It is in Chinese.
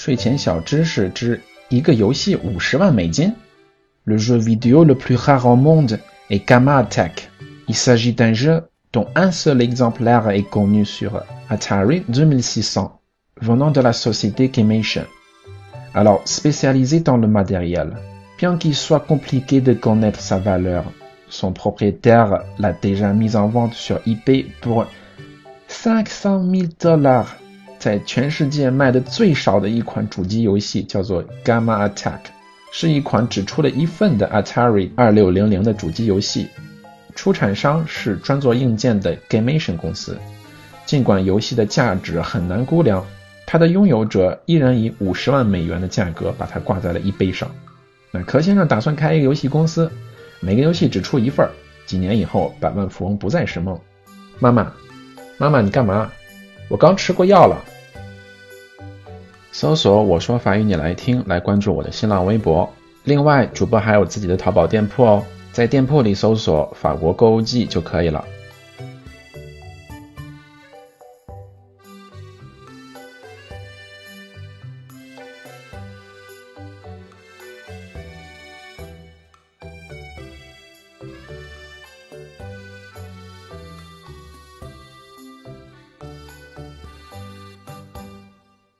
睡前小知识之一个游戏五十万美金？Le jeu vidéo le plus rare au monde est Gamma Attack. Il s'agit d'un jeu dont un seul exemplaire est connu sur Atari 2600, venant de la société Gamation. Alors, spécialisé dans le matériel, bien qu'il soit compliqué de connaître sa valeur, son propriétaire l'a déjà mis en vente sur eBay pour 500 000 dollars。 在全世界卖的最少的一款主机游戏叫做 Gamma Attack，是一款只出了一份的 Atari 2600的主机游戏。出产商是专做硬件的 Gamation 公司。尽管游戏的价值很难估量，它的拥有者依然以五十万美元的价格把它挂在了 eBay 上。那柯先生打算开一个游戏公司。每个游戏只出一份儿，几年以后百万富翁不再是梦。妈妈，妈妈，你干嘛？我刚吃过药了。搜索“我说法语你来听”来关注我的新浪微博。另外，主播还有自己的淘宝店铺哦，在店铺里搜索“法国购物记”就可以了。